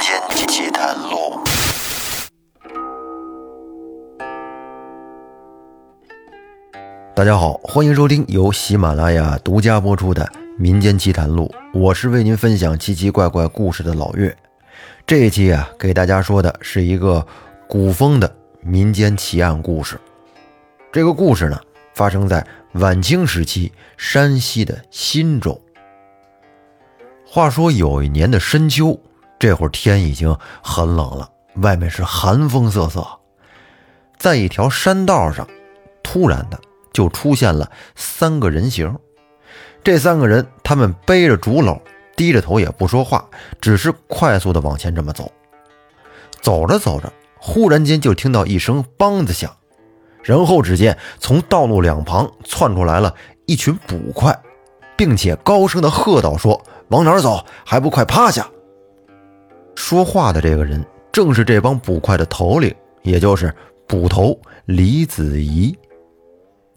间奇谈录。大家好，欢迎收听由喜马拉雅独家播出的《民间奇谈录》，我是为您分享奇奇怪怪故事的老岳。这一期啊，给大家说的是一个古风的民间奇案故事。这个故事呢，发生在晚清时期山西的忻州。话说有一年的深秋，这会儿天已经很冷了，外面是寒风瑟瑟，在一条山道上，突然的。就出现了三个人形，这三个人他们背着竹篓，低着头也不说话，只是快速的往前这么走。走着走着，忽然间就听到一声“梆”子响，然后只见从道路两旁窜出来了一群捕快，并且高声的喝道：“说往哪儿走？还不快趴下！”说话的这个人正是这帮捕快的头领，也就是捕头李子怡。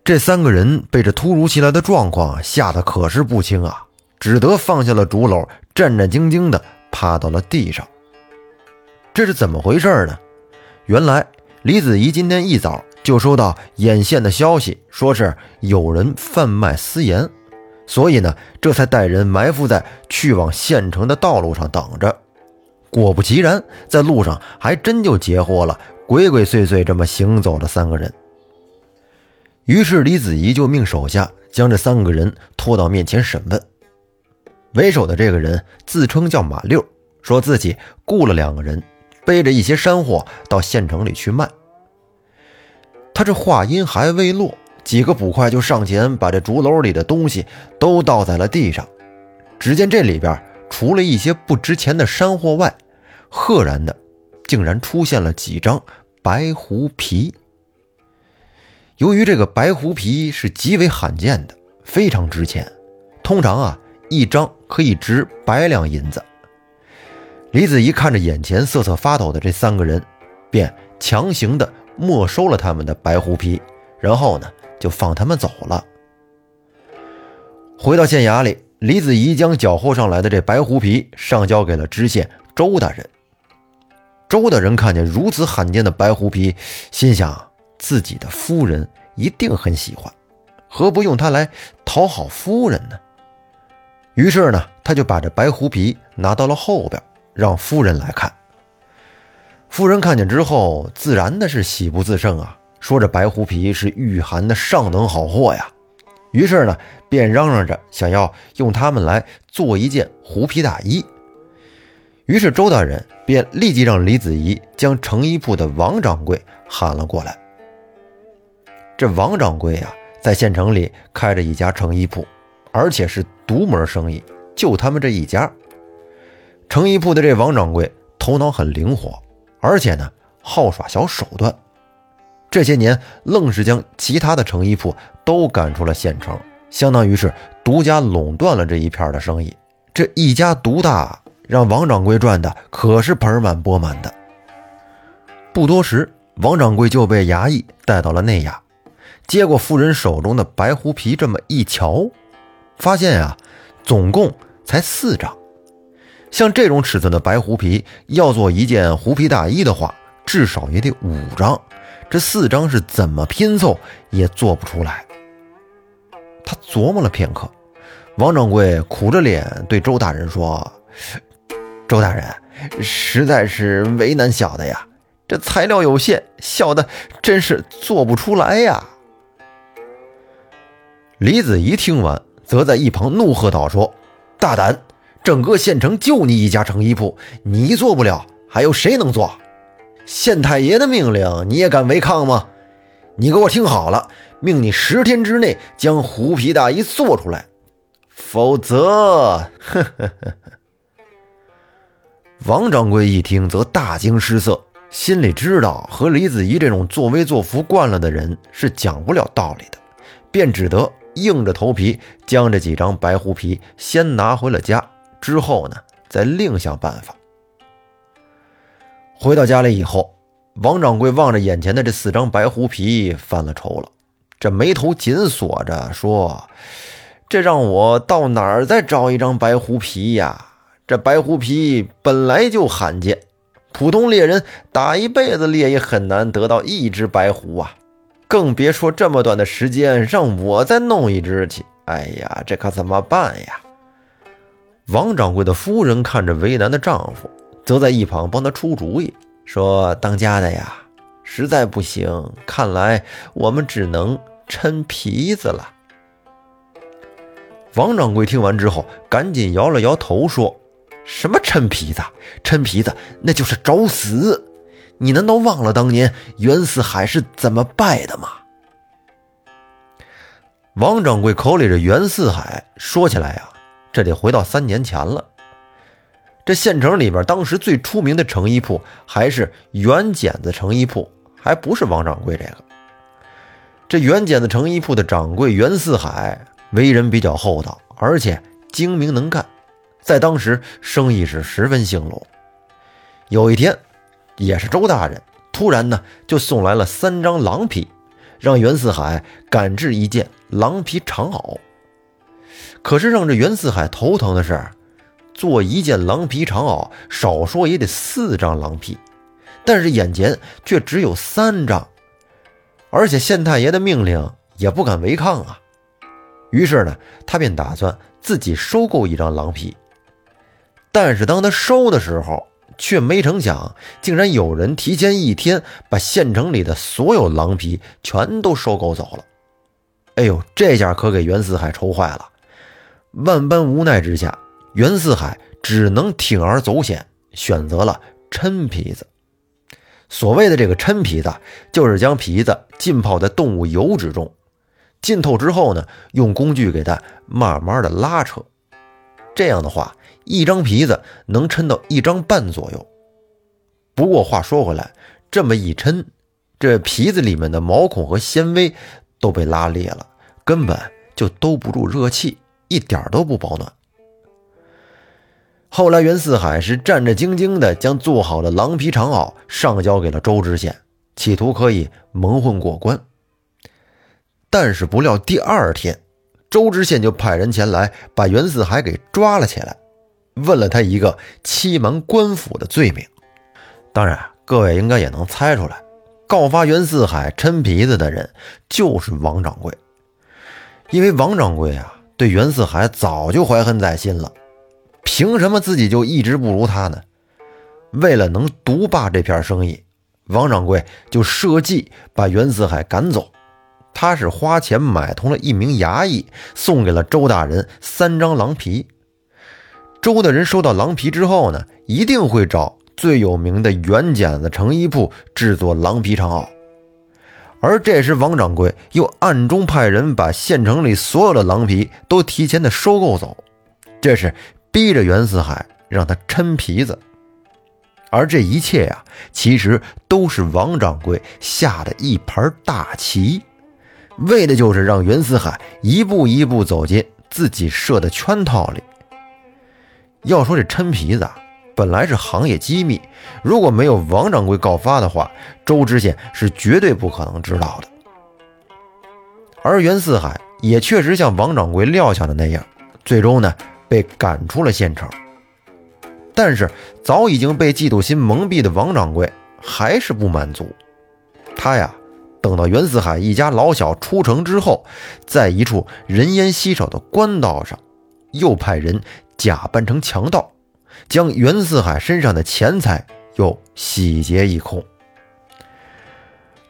这三个人被这突如其来的状况吓得可是不轻啊，只得放下了竹篓，战战兢兢地趴到了地上。这是怎么回事呢？原来李子怡今天一早就收到眼线的消息，说是有人贩卖私盐，所以呢，这才带人埋伏在去往县城的道路上等着。果不其然，在路上还真就截获了鬼鬼祟祟这么行走的三个人。于是李子怡就命手下将这三个人拖到面前审问。为首的这个人自称叫马六，说自己雇了两个人，背着一些山货到县城里去卖。他这话音还未落，几个捕快就上前把这竹篓里的东西都倒在了地上。只见这里边除了一些不值钱的山货外，赫然的竟然出现了几张白狐皮。由于这个白狐皮是极为罕见的，非常值钱，通常啊一张可以值百两银子。李子怡看着眼前瑟瑟发抖的这三个人，便强行的没收了他们的白狐皮，然后呢就放他们走了。回到县衙里，李子怡将缴获上来的这白狐皮上交给了知县周大人。周大人看见如此罕见的白狐皮，心想。自己的夫人一定很喜欢，何不用它来讨好夫人呢？于是呢，他就把这白狐皮拿到了后边，让夫人来看。夫人看见之后，自然的是喜不自胜啊，说这白狐皮是御寒的上等好货呀。于是呢，便嚷嚷着想要用它们来做一件狐皮大衣。于是周大人便立即让李子怡将成衣铺的王掌柜喊了过来。这王掌柜啊，在县城里开着一家成衣铺，而且是独门生意，就他们这一家。成衣铺的这王掌柜头脑很灵活，而且呢好耍小手段。这些年，愣是将其他的成衣铺都赶出了县城，相当于是独家垄断了这一片的生意。这一家独大，让王掌柜赚的可是盆满钵满的。不多时，王掌柜就被衙役带到了内衙。接过夫人手中的白狐皮，这么一瞧，发现呀，总共才四张。像这种尺寸的白狐皮，要做一件狐皮大衣的话，至少也得五张。这四张是怎么拼凑也做不出来。他琢磨了片刻，王掌柜苦着脸对周大人说：“周大人，实在是为难小的呀，这材料有限，小的真是做不出来呀。”李子怡听完，则在一旁怒喝道：“说大胆！整个县城就你一家成衣铺，你做不了，还有谁能做？县太爷的命令你也敢违抗吗？你给我听好了，命你十天之内将狐皮大衣做出来，否则……”呵呵呵。王掌柜一听，则大惊失色，心里知道和李子怡这种作威作福惯了的人是讲不了道理的，便只得。硬着头皮将这几张白狐皮先拿回了家，之后呢，再另想办法。回到家里以后，王掌柜望着眼前的这四张白狐皮，犯了愁了，这眉头紧锁着，说：“这让我到哪儿再找一张白狐皮呀？这白狐皮本来就罕见，普通猎人打一辈子猎也很难得到一只白狐啊，更别说这么短的时间让我再弄一只去。哎呀，这可怎么办呀？王掌柜的夫人看着为难的丈夫，则在一旁帮他出主意，说：“当家的呀，实在不行，看来我们只能抻皮子了。”王掌柜听完之后，赶紧摇了摇头，说：“什么抻皮子？抻皮子那就是找死！你难道忘了当年袁四海是怎么败的吗？”王掌柜口里的袁四海，说起来呀，这得回到三年前了。这县城里边，当时最出名的成衣铺还是袁剪子成衣铺，还不是王掌柜这个。这袁剪子成衣铺的掌柜袁四海。为人比较厚道，而且精明能干，在当时生意是十分兴隆。有一天，也是周大人突然呢就送来了三张狼皮，让袁四海赶制一件狼皮长袄。可是让这袁四海头疼的是，做一件狼皮长袄，少说也得四张狼皮，但是眼前却只有三张，而且县太爷的命令也不敢违抗啊。于是呢，他便打算自己收购一张狼皮。但是当他收的时候，却没成想，竟然有人提前一天把县城里的所有狼皮全都收购走了。哎呦，这下可给袁四海愁坏了。万般无奈之下，袁四海只能铤而走险，选择了抻皮子。所谓的这个抻皮子，就是将皮子浸泡在动物油脂中。浸透之后呢，用工具给它慢慢的拉扯，这样的话，一张皮子能抻到一张半左右。不过话说回来，这么一抻，这皮子里面的毛孔和纤维都被拉裂了，根本就兜不住热气，一点都不保暖。后来袁四海是战战兢兢地将做好的狼皮长袄上交给了周知县，企图可以蒙混过关。但是不料第二天，周知县就派人前来把袁四海给抓了起来，问了他一个欺瞒官府的罪名。当然，各位应该也能猜出来，告发袁四海抻皮子的人就是王掌柜。因为王掌柜啊，对袁四海早就怀恨在心了，凭什么自己就一直不如他呢？为了能独霸这片生意，王掌柜就设计把袁四海赶走。他是花钱买通了一名衙役，送给了周大人三张狼皮。周大人收到狼皮之后呢，一定会找最有名的袁剪子成衣铺制作狼皮长袄。而这时，王掌柜又暗中派人把县城里所有的狼皮都提前的收购走，这是逼着袁四海让他抻皮子。而这一切呀，其实都是王掌柜下的一盘大棋。为的就是让袁四海一步一步走进自己设的圈套里。要说这抻皮子，本来是行业机密，如果没有王掌柜告发的话，周知县是绝对不可能知道的。而袁四海也确实像王掌柜料想的那样，最终呢被赶出了县城。但是早已经被嫉妒心蒙蔽的王掌柜还是不满足，他呀。等到袁四海一家老小出城之后，在一处人烟稀少的官道上，又派人假扮成强盗，将袁四海身上的钱财又洗劫一空。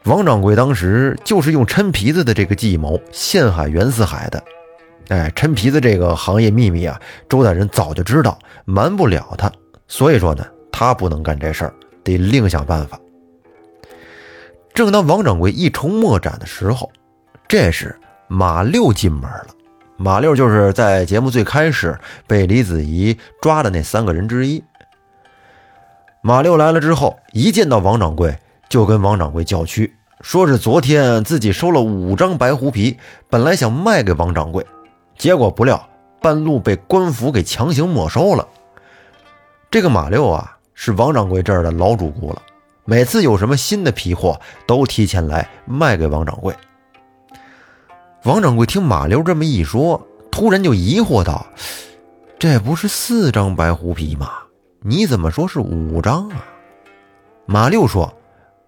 王掌柜当时就是用抻皮子的这个计谋陷害袁四海的。哎，陈皮子这个行业秘密啊，周大人早就知道，瞒不了他，所以说呢，他不能干这事儿，得另想办法。正当王掌柜一筹莫展的时候，这时马六进门了。马六就是在节目最开始被李子怡抓的那三个人之一。马六来了之后，一见到王掌柜，就跟王掌柜叫屈，说是昨天自己收了五张白狐皮，本来想卖给王掌柜，结果不料半路被官府给强行没收了。这个马六啊，是王掌柜这儿的老主顾了。每次有什么新的皮货，都提前来卖给王掌柜。王掌柜听马六这么一说，突然就疑惑道：“这不是四张白狐皮吗？你怎么说是五张啊？”马六说：“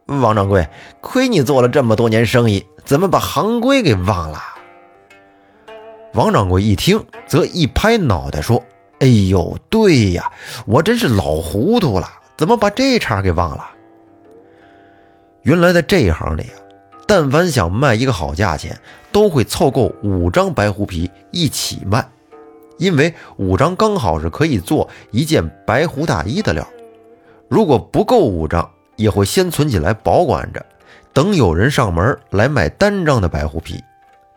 王掌柜，亏你做了这么多年生意，怎么把行规给忘了？”王掌柜一听，则一拍脑袋说：“哎呦，对呀，我真是老糊涂了，怎么把这茬给忘了？原来在这一行里啊，但凡想卖一个好价钱，都会凑够五张白狐皮一起卖，因为五张刚好是可以做一件白狐大衣的料。如果不够五张，也会先存起来保管着，等有人上门来买单张的白狐皮。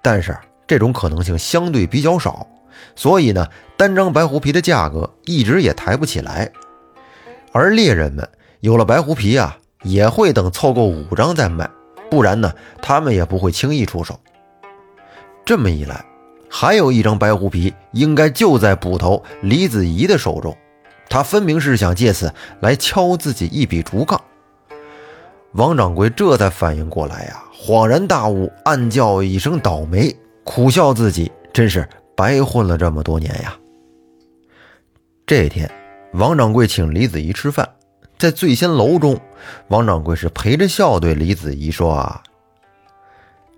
但是。这种可能性相对比较少，所以呢，单张白狐皮的价格一直也抬不起来。而猎人们有了白狐皮啊，也会等凑够五张再卖，不然呢，他们也不会轻易出手。这么一来，还有一张白狐皮应该就在捕头李子怡的手中，他分明是想借此来敲自己一笔竹杠。王掌柜这才反应过来呀，恍然大悟，暗叫一声倒霉。苦笑自己真是白混了这么多年呀。这天，王掌柜请李子怡吃饭，在醉仙楼中，王掌柜是陪着笑对李子怡说：“啊，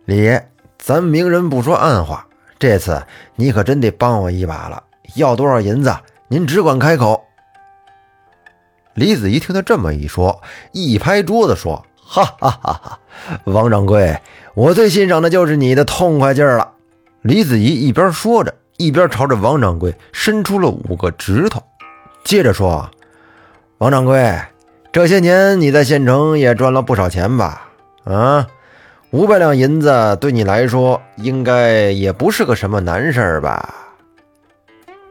李爷，咱明人不说暗话，这次你可真得帮我一把了。要多少银子，您只管开口。”李子怡听他这么一说，一拍桌子说：“哈哈哈哈！王掌柜，我最欣赏的就是你的痛快劲儿了。”李子怡一边说着，一边朝着王掌柜伸出了五个指头，接着说：“王掌柜，这些年你在县城也赚了不少钱吧？啊，五百两银子对你来说应该也不是个什么难事吧？”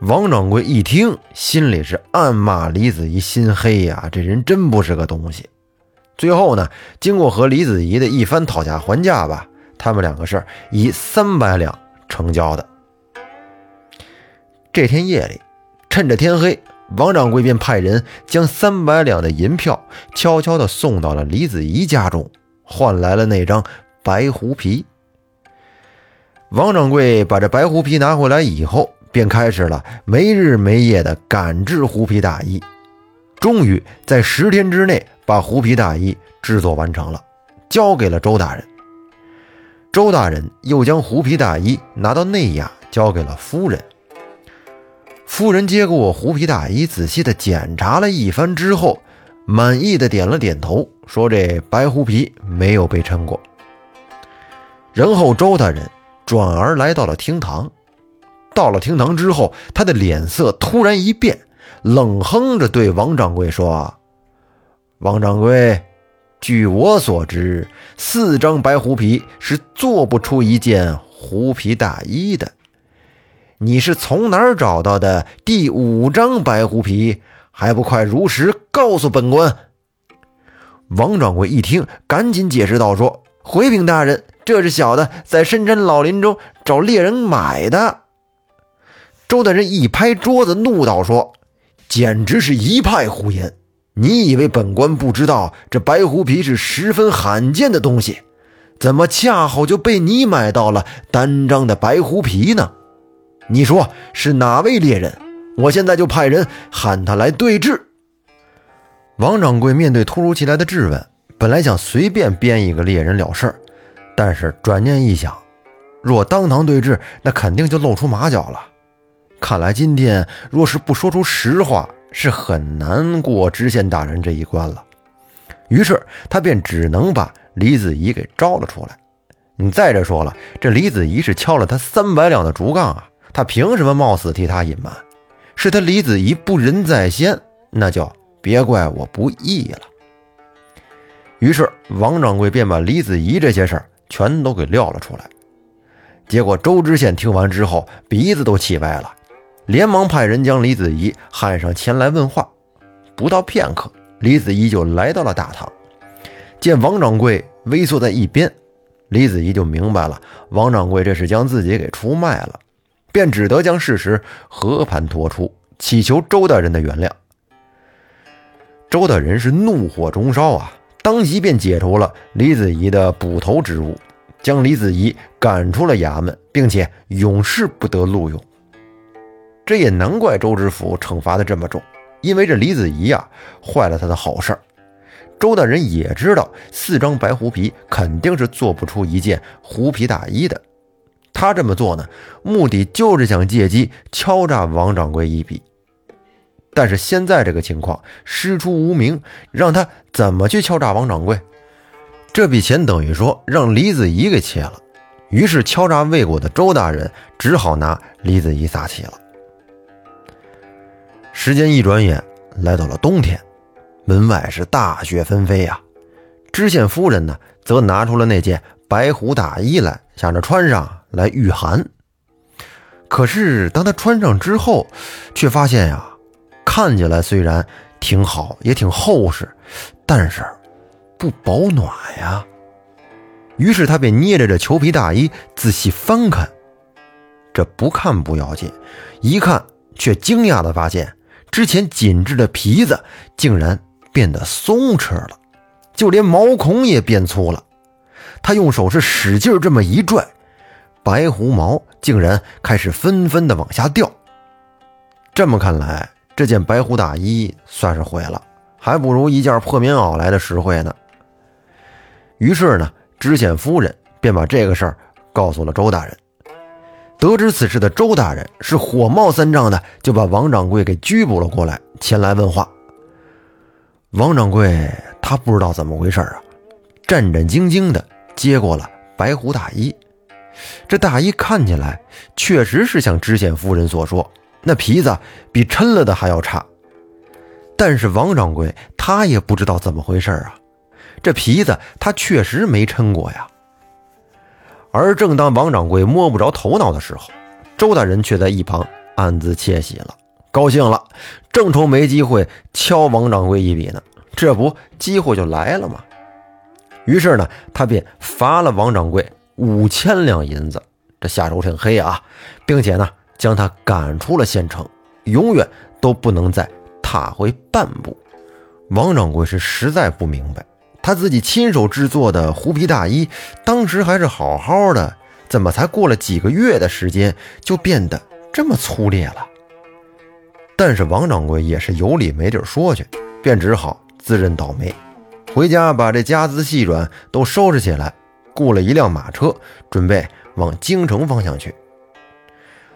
王掌柜一听，心里是暗骂李子怡心黑呀，这人真不是个东西。最后呢，经过和李子怡的一番讨价还价吧，他们两个是以三百两。成交的这天夜里，趁着天黑，王掌柜便派人将三百两的银票悄悄地送到了李子怡家中，换来了那张白狐皮。王掌柜把这白狐皮拿回来以后，便开始了没日没夜的赶制狐皮大衣，终于在十天之内把狐皮大衣制作完成了，交给了周大人。周大人又将狐皮大衣拿到内衙，交给了夫人。夫人接过狐皮大衣，仔细的检查了一番之后，满意的点了点头，说：“这白狐皮没有被抻过。”然后周大人转而来到了厅堂。到了厅堂之后，他的脸色突然一变，冷哼着对王掌柜说：“王掌柜。”据我所知，四张白狐皮是做不出一件狐皮大衣的。你是从哪儿找到的第五张白狐皮？还不快如实告诉本官！王掌柜一听，赶紧解释道：“说回禀大人，这是小的在深山老林中找猎人买的。”周大人一拍桌子，怒道：“说简直是一派胡言！”你以为本官不知道这白狐皮是十分罕见的东西，怎么恰好就被你买到了单张的白狐皮呢？你说是哪位猎人？我现在就派人喊他来对质。王掌柜面对突如其来的质问，本来想随便编一个猎人了事儿，但是转念一想，若当堂对质，那肯定就露出马脚了。看来今天若是不说出实话，是很难过知县大人这一关了，于是他便只能把李子怡给招了出来。你再者说了，这李子怡是敲了他三百两的竹杠啊，他凭什么冒死替他隐瞒？是他李子怡不仁在先，那就别怪我不义了。于是王掌柜便把李子怡这些事儿全都给撂了出来。结果周知县听完之后，鼻子都气歪了。连忙派人将李子怡喊上前来问话。不到片刻，李子怡就来到了大堂，见王掌柜微缩在一边，李子怡就明白了，王掌柜这是将自己给出卖了，便只得将事实和盘托出，祈求周大人的原谅。周大人是怒火中烧啊，当即便解除了李子怡的捕头职务，将李子怡赶出了衙门，并且永世不得录用。这也难怪周知府惩罚的这么重，因为这李子怡呀坏了他的好事儿。周大人也知道四张白狐皮肯定是做不出一件狐皮大衣的，他这么做呢，目的就是想借机敲诈王掌柜一笔。但是现在这个情况师出无名，让他怎么去敲诈王掌柜？这笔钱等于说让李子怡给切了。于是敲诈未果的周大人只好拿李子怡撒气了。时间一转眼来到了冬天。门外是大雪纷飞呀，知县夫人呢，则拿出了那件白狐大衣来，想着穿上来御寒。可是当他穿上之后，却发现呀，看起来虽然挺好，也挺厚实，但是不保暖呀。于是他便捏着这裘皮大衣仔细翻看，这不看不要紧，一看却惊讶地发现，之前紧致的皮子竟然。变得松弛了，就连毛孔也变粗了。他用手是使劲这么一拽，白狐毛竟然开始纷纷的往下掉。这么看来，这件白狐大衣算是毁了，还不如一件破棉袄来的实惠呢。于是呢，知县夫人便把这个事儿告诉了周大人。得知此事的周大人是火冒三丈的，就把王掌柜给拘捕了过来，前来问话。王掌柜他不知道怎么回事啊，战战兢兢的接过了白狐大衣。这大衣看起来确实是像知县夫人所说，那皮子比抻了的还要差。但是王掌柜他也不知道怎么回事啊，这皮子他确实没抻过呀。而正当王掌柜摸不着头脑的时候，周大人却在一旁暗自窃喜了。高兴了，正愁没机会敲王掌柜一笔呢，这不机会就来了吗？于是呢，他便罚了王掌柜五千两银子，这下手挺黑啊，并且呢，将他赶出了县城，永远都不能再踏回半步。王掌柜是实在不明白，他自己亲手制作的狐皮大衣，当时还是好好的，怎么才过了几个月的时间，就变得这么粗劣了？但是王掌柜也是有理没地儿说去，便只好自认倒霉，回家把这家资细软都收拾起来，雇了一辆马车，准备往京城方向去。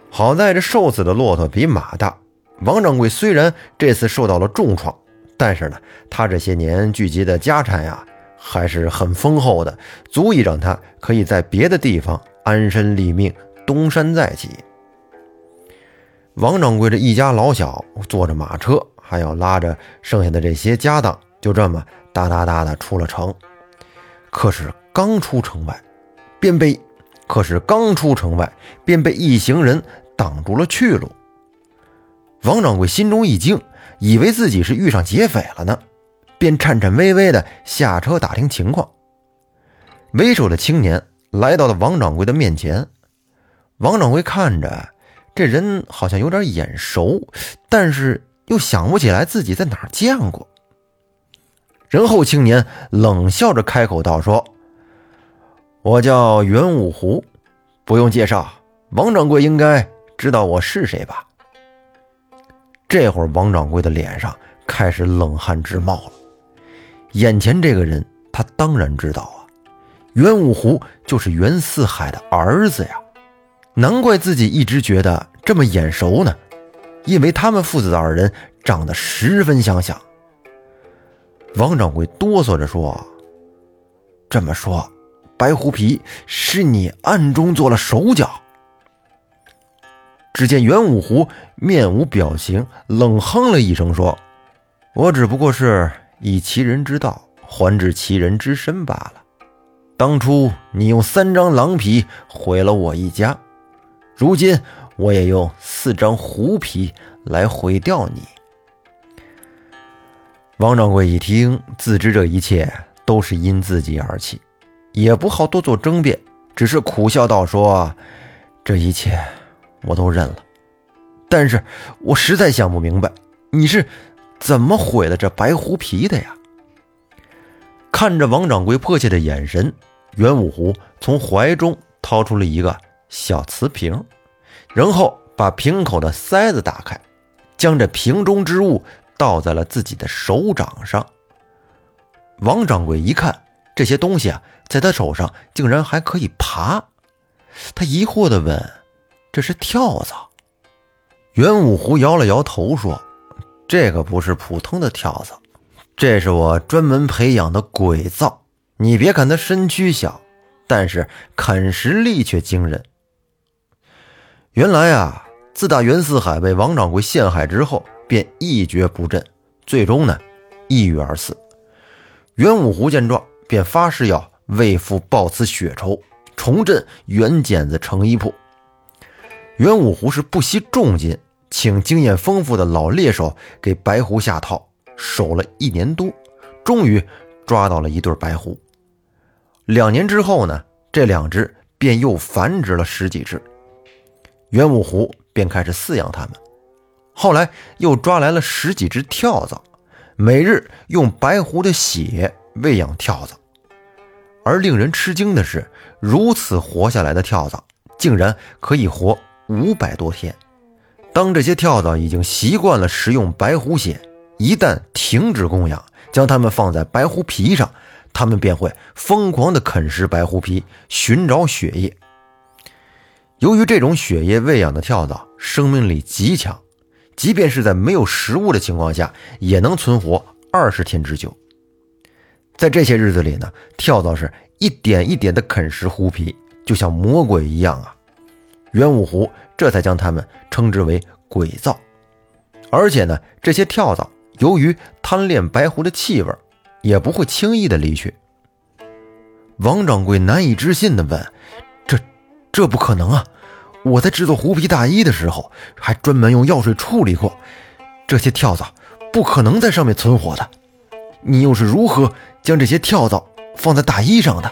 好在这瘦死的骆驼比马大，王掌柜虽然这次受到了重创，但是呢，他这些年聚集的家产呀，还是很丰厚的，足以让他可以在别的地方安身立命，东山再起。王掌柜这一家老小坐着马车，还要拉着剩下的这些家当，就这么哒哒哒的出了城。可是刚出城外，便被可是刚出城外，便被一行人挡住了去路。王掌柜心中一惊，以为自己是遇上劫匪了呢，便颤颤巍巍的下车打听情况。为首的青年来到了王掌柜的面前，王掌柜看着。这人好像有点眼熟，但是又想不起来自己在哪儿见过。人后青年冷笑着开口道：“说，我叫袁五湖，不用介绍，王掌柜应该知道我是谁吧？”这会儿，王掌柜的脸上开始冷汗直冒了。眼前这个人，他当然知道啊，袁五湖就是袁四海的儿子呀。难怪自己一直觉得这么眼熟呢，因为他们父子二人长得十分相像。王掌柜哆嗦着说：“这么说，白狐皮是你暗中做了手脚？”只见袁五湖面无表情，冷哼了一声说：“我只不过是以其人之道还治其人之身罢了。当初你用三张狼皮毁了我一家。”如今我也用四张狐皮来毁掉你。王掌柜一听，自知这一切都是因自己而起，也不好多做争辩，只是苦笑道：“说这一切我都认了，但是我实在想不明白，你是怎么毁了这白狐皮的呀？”看着王掌柜迫切的眼神，袁五湖从怀中掏出了一个。小瓷瓶，然后把瓶口的塞子打开，将这瓶中之物倒在了自己的手掌上。王掌柜一看这些东西啊，在他手上竟然还可以爬，他疑惑地问：“这是跳蚤？”袁五湖摇了摇头说：“这个不是普通的跳蚤，这是我专门培养的鬼蚤。你别看它身躯小，但是啃食力却惊人。原来啊，自打袁四海被王掌柜陷害之后，便一蹶不振，最终呢，抑郁而死。袁五湖见状，便发誓要为父报此血仇，重振袁剪子成衣铺。”袁五湖是不惜重金，请经验丰富的老猎手给白狐下套，守了一年多，终于抓到了一对白狐。两年之后呢，这两只便又繁殖了十几只。袁五湖便开始饲养它们，后来又抓来了十几只跳蚤，每日用白狐的血喂养跳蚤。而令人吃惊的是，如此活下来的跳蚤，竟然可以活。五百多天，当这些跳蚤已经习惯了食用白狐血，一旦停止供养，将它们放在白狐皮上，它们便会疯狂地啃食白狐皮，寻找血液。由于这种血液喂养的跳蚤生命力极强，即便是在没有食物的情况下，也能存活二十天之久。在这些日子里呢，跳蚤是一点一点地啃食狐皮，就像魔鬼一样啊。袁五湖这才将他们称之为鬼灶，而且呢，这些跳蚤由于贪恋白狐的气味，也不会轻易的离去。王掌柜难以置信的问：“这，这不可能啊！我在制作狐皮大衣的时候，还专门用药水处理过，这些跳蚤不可能在上面存活的。你又是如何将这些跳蚤放在大衣上的？”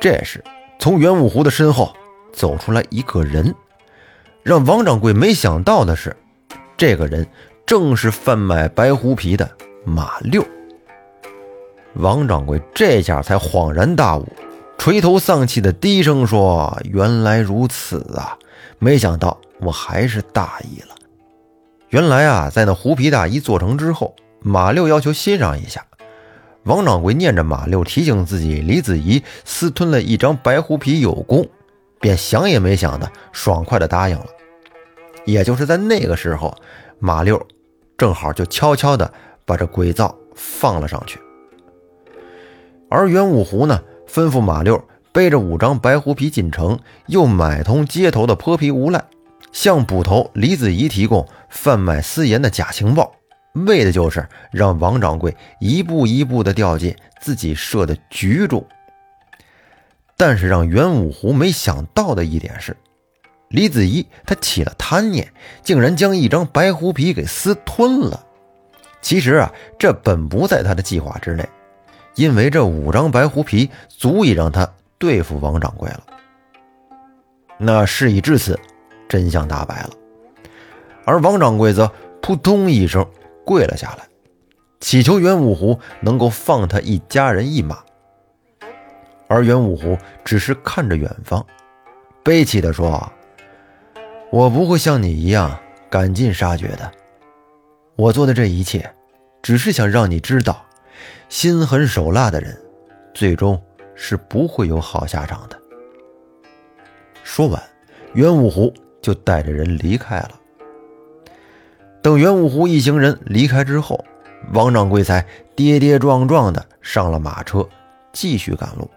这时，从袁武湖的身后。走出来一个人，让王掌柜没想到的是，这个人正是贩卖白狐皮的马六。王掌柜这下才恍然大悟，垂头丧气的低声说：“原来如此啊，没想到我还是大意了。原来啊，在那狐皮大衣做成之后，马六要求欣赏一下。王掌柜念着马六提醒自己，李子怡私吞了一张白狐皮有功。”便想也没想的，爽快的答应了。也就是在那个时候，马六正好就悄悄的把这鬼灶放了上去。而袁五湖呢，吩咐马六背着五张白狐皮进城，又买通街头的泼皮无赖，向捕头李子怡提供贩卖私盐的假情报，为的就是让王掌柜一步一步的掉进自己设的局中。但是让袁五湖没想到的一点是，李子怡他起了贪念，竟然将一张白狐皮给私吞了。其实啊，这本不在他的计划之内，因为这五张白狐皮足以让他对付王掌柜了。那事已至此，真相大白了，而王掌柜则扑通一声跪了下来，祈求袁五湖能够放他一家人一马。而袁五湖只是看着远方，悲戚地说：“我不会像你一样赶尽杀绝的。我做的这一切，只是想让你知道，心狠手辣的人，最终是不会有好下场的。”说完，袁五湖就带着人离开了。等袁五湖一行人离开之后，王掌柜才跌跌撞撞地上了马车，继续赶路。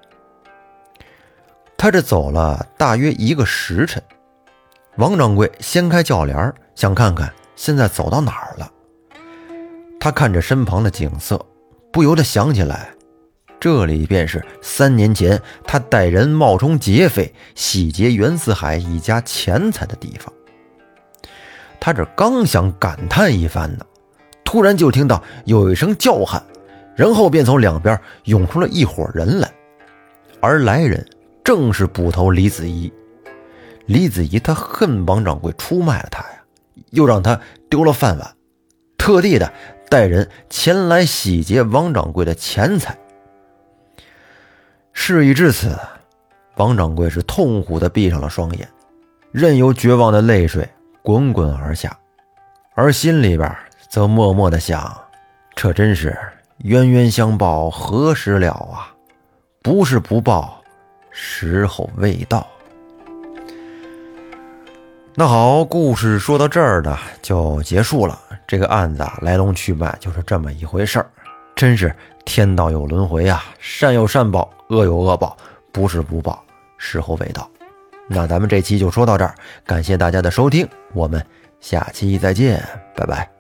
他这走了大约一个时辰，王掌柜掀开轿帘想看看现在走到哪儿了。他看着身旁的景色，不由得想起来，这里便是三年前他带人冒充劫匪洗劫袁四海一家钱财的地方。他这刚想感叹一番呢，突然就听到有一声叫喊，然后便从两边涌出了一伙人来，而来人。正是捕头李子怡，李子怡他恨王掌柜出卖了他呀，又让他丢了饭碗，特地的带人前来洗劫王掌柜的钱财。事已至此，王掌柜是痛苦的闭上了双眼，任由绝望的泪水滚滚而下，而心里边则默默的想：这真是冤冤相报何时了啊！不是不报，时候未到。那好，故事说到这儿呢，就结束了。这个案子啊，来龙去脉就是这么一回事儿。真是天道有轮回啊，善有善报，恶有恶报，不是不报，时候未到。那咱们这期就说到这儿，感谢大家的收听，我们下期再见，拜拜。